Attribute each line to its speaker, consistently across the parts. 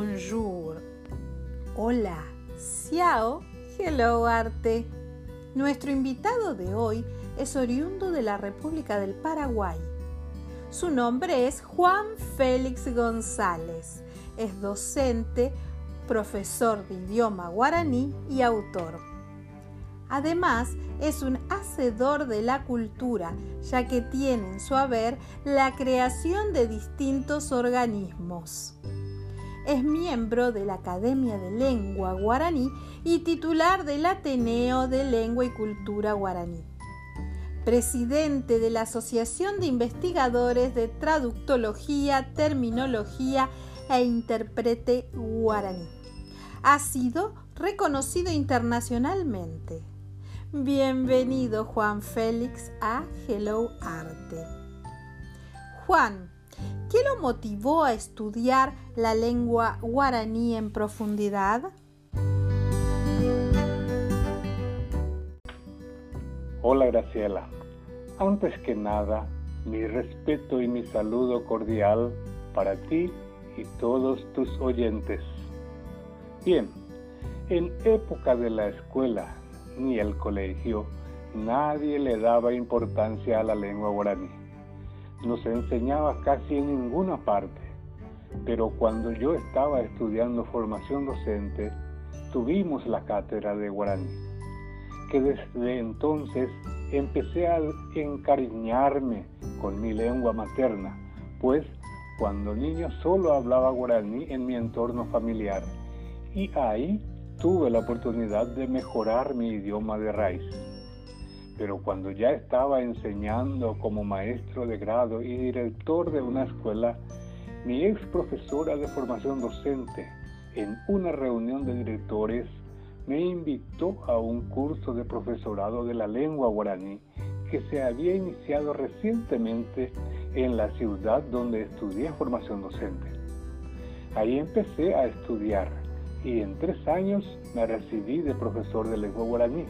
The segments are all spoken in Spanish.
Speaker 1: bonjour. Hola, ciao, hello arte. Nuestro invitado de hoy es oriundo de la República del Paraguay. Su nombre es Juan Félix González. Es docente, profesor de idioma guaraní y autor. Además, es un hacedor de la cultura, ya que tiene en su haber la creación de distintos organismos. Es miembro de la Academia de Lengua Guaraní y titular del Ateneo de Lengua y Cultura Guaraní. Presidente de la Asociación de Investigadores de Traductología, Terminología e Intérprete Guaraní. Ha sido reconocido internacionalmente. Bienvenido Juan Félix a Hello Arte. Juan, ¿qué lo motivó a estudiar la lengua guaraní en profundidad?
Speaker 2: Hola Graciela. Antes que nada, mi respeto y mi saludo cordial para ti y todos tus oyentes. Bien, en época de la escuela ni el colegio, nadie le daba importancia a la lengua guaraní. No se enseñaba casi en ninguna parte, pero cuando yo estaba estudiando formación docente, tuvimos la cátedra de guaraní, que desde entonces empecé a encariñarme con mi lengua materna, pues cuando niño solo hablaba guaraní en mi entorno familiar y ahí tuve la oportunidad de mejorar mi idioma de raíz. Pero cuando ya estaba enseñando como maestro de grado y director de una escuela, mi ex profesora de formación docente, en una reunión de directores, me invitó a un curso de profesorado de la lengua guaraní que se había iniciado recientemente en la ciudad donde estudié formación docente. Ahí empecé a estudiar y en tres años me recibí de profesor de lengua guaraní.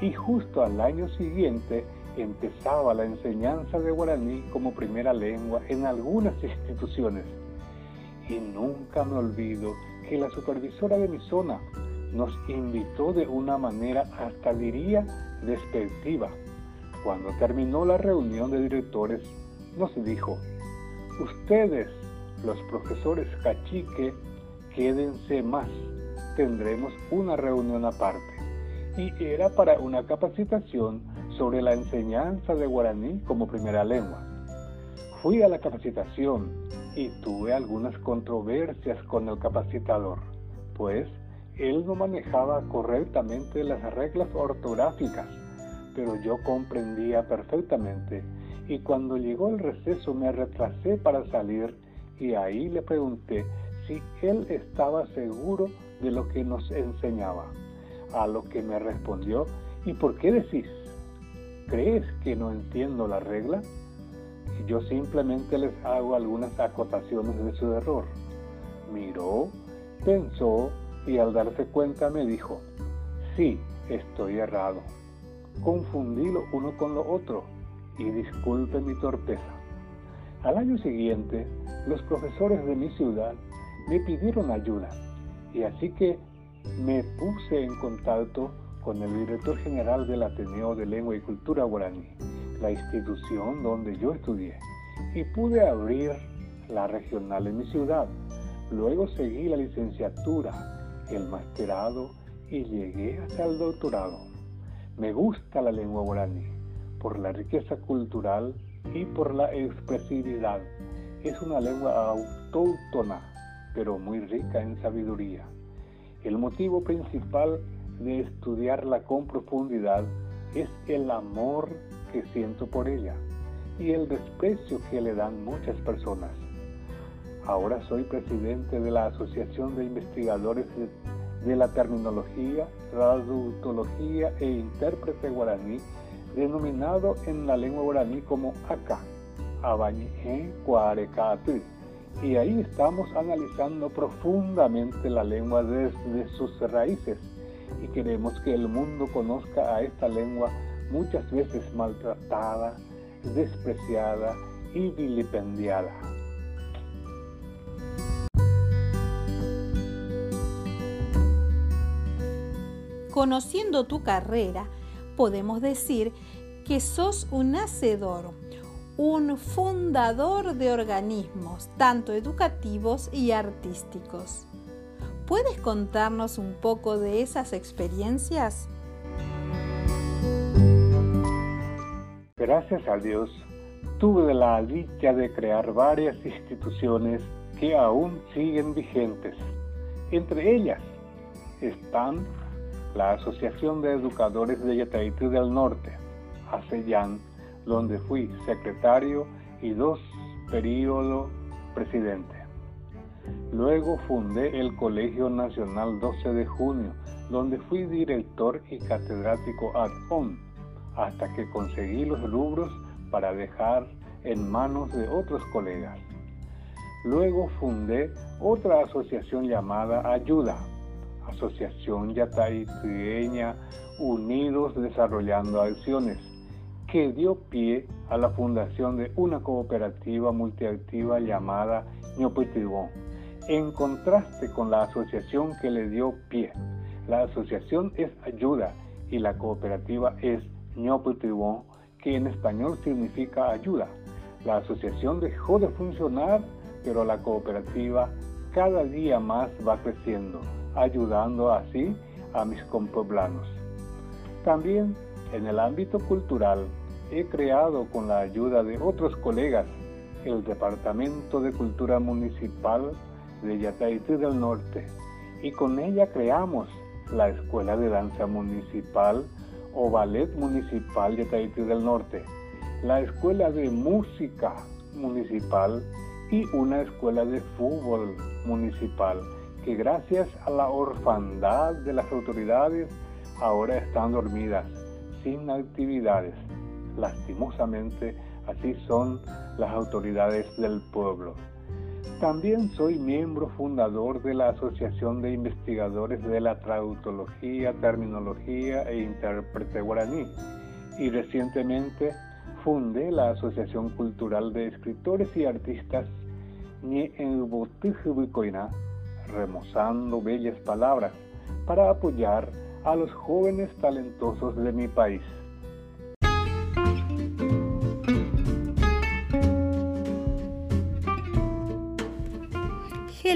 Speaker 2: Y justo al año siguiente empezaba la enseñanza de guaraní como primera lengua en algunas instituciones. Y nunca me olvido que la supervisora de mi zona nos invitó de una manera hasta diría despectiva. Cuando terminó la reunión de directores, nos dijo, ustedes, los profesores cachique, quédense más, tendremos una reunión aparte. Y era para una capacitación sobre la enseñanza de guaraní como primera lengua. Fui a la capacitación y tuve algunas controversias con el capacitador, pues él no manejaba correctamente las reglas ortográficas, pero yo comprendía perfectamente y cuando llegó el receso me retrasé para salir y ahí le pregunté si él estaba seguro de lo que nos enseñaba. A lo que me respondió, ¿y por qué decís? ¿Crees que no entiendo la regla? Yo simplemente les hago algunas acotaciones de su error. Miró, pensó y al darse cuenta me dijo, sí, estoy errado. Confundí lo uno con lo otro y disculpe mi torpeza. Al año siguiente, los profesores de mi ciudad me pidieron ayuda y así que me puse en contacto con el director general del Ateneo de Lengua y Cultura Guaraní, la institución donde yo estudié, y pude abrir la regional en mi ciudad. Luego seguí la licenciatura, el masterado y llegué hasta el doctorado. Me gusta la lengua guaraní por la riqueza cultural y por la expresividad. Es una lengua autóctona pero muy rica en sabiduría. El motivo principal de estudiarla con profundidad es el amor que siento por ella y el desprecio que le dan muchas personas. Ahora soy presidente de la Asociación de Investigadores de, la Terminología, Traductología e Intérprete Guaraní, denominado en la lengua guaraní como ACA, Abañé y ahí estamos analizando profundamente la lengua desde sus raíces y queremos que el mundo conozca a esta lengua muchas veces maltratada, despreciada y vilipendiada.
Speaker 1: Conociendo tu carrera, podemos decir que sos un hacedor un fundador de organismos, tanto educativos y artísticos. ¿Puedes contarnos un poco de esas experiencias?
Speaker 2: Gracias a Dios, tuve la dicha de crear varias instituciones que aún siguen vigentes. Entre ellas están la Asociación de Educadores de Yataití del Norte, ASEYAN, donde fui secretario y dos periodos presidente. Luego fundé el Colegio Nacional 12 de Junio, donde fui director y catedrático ad on, hasta que conseguí los rubros para dejar en manos de otros colegas. Luego fundé otra asociación llamada Ayuda, Asociación Yataitieña Unidos Desarrollando Acciones, que dio pie a la fundación de una cooperativa multiactiva llamada Ñopitigón, en contraste con la asociación que le dio pie. La asociación es ayuda y la cooperativa es Ñopitigón, que en español significa ayuda. La asociación dejó de funcionar, pero la cooperativa cada día más va creciendo, ayudando así a mis compoblanos. También en el ámbito cultural he creado con la ayuda de otros colegas el Departamento de Cultura Municipal de Yataití del Norte y con ella creamos la Escuela de Danza Municipal o Ballet Municipal de Yataití del Norte, la Escuela de Música Municipal y una escuela de fútbol municipal que gracias a la orfandad de las autoridades ahora están dormidas, sin actividades. Lastimosamente, así son las autoridades del pueblo. También soy miembro fundador de la Asociación de Investigadores de la Trautología, Terminología e Intérprete Guaraní y recientemente fundé la Asociación Cultural de Escritores y Artistas remozando bellas palabras para apoyar a los jóvenes talentosos de mi país.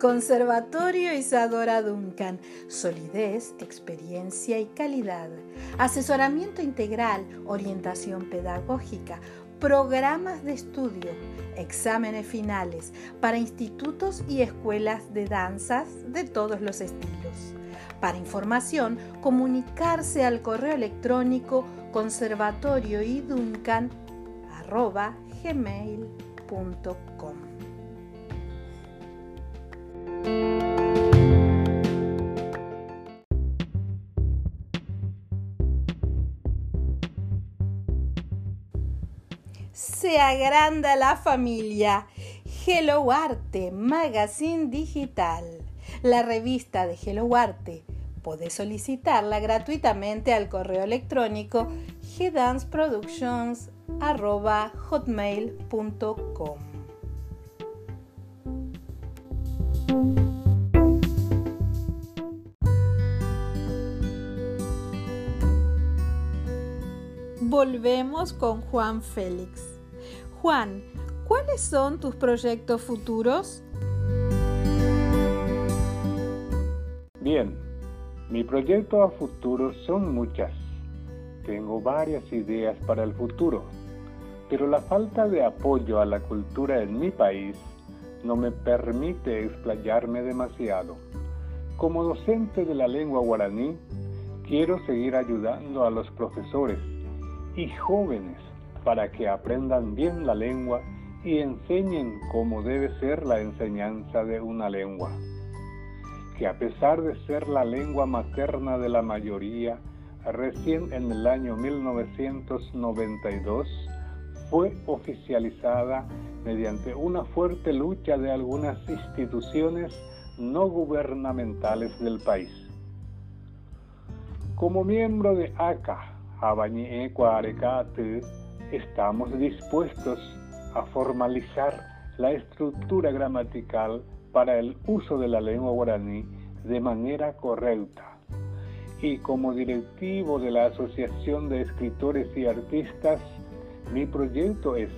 Speaker 1: Conservatorio Isadora Duncan. Solidez, experiencia y calidad. Asesoramiento integral, orientación pedagógica, programas de estudio, exámenes finales para institutos y escuelas de danzas de todos los estilos. Para información, comunicarse al correo electrónico conservatorioiduncan.gmail.com se agranda la familia. Hello Arte, Magazine Digital. La revista de Hello Arte. Podés solicitarla gratuitamente al correo electrónico gdanceproductions.hotmail.com Volvemos con Juan Félix. Juan, ¿cuáles son tus proyectos futuros?
Speaker 2: Bien, mi proyecto a futuro son muchas. Tengo varias ideas para el futuro, pero la falta de apoyo a la cultura en mi país no me permite explayarme demasiado. Como docente de la lengua guaraní, quiero seguir ayudando a los profesores y jóvenes para que aprendan bien la lengua y enseñen cómo debe ser la enseñanza de una lengua. Que a pesar de ser la lengua materna de la mayoría, recién en el año 1992 fue oficializada mediante una fuerte lucha de algunas instituciones no gubernamentales del país. Como miembro de ACA, Estamos dispuestos a formalizar la estructura gramatical para el uso de la lengua guaraní de manera correcta. Y como directivo de la Asociación de Escritores y Artistas, mi proyecto es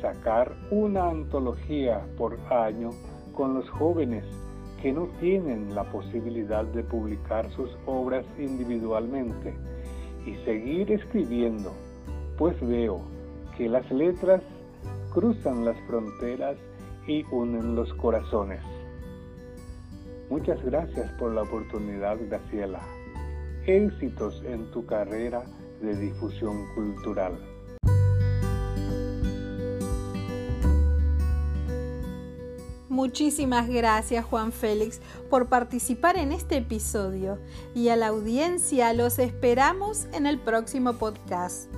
Speaker 2: sacar una antología por año con los jóvenes que no tienen la posibilidad de publicar sus obras individualmente y seguir escribiendo, pues veo que las letras cruzan las fronteras y unen los corazones. Muchas gracias por la oportunidad, Graciela. Éxitos en tu carrera de difusión cultural.
Speaker 1: Muchísimas gracias Juan Félix por participar en este episodio y a la audiencia los esperamos en el próximo podcast.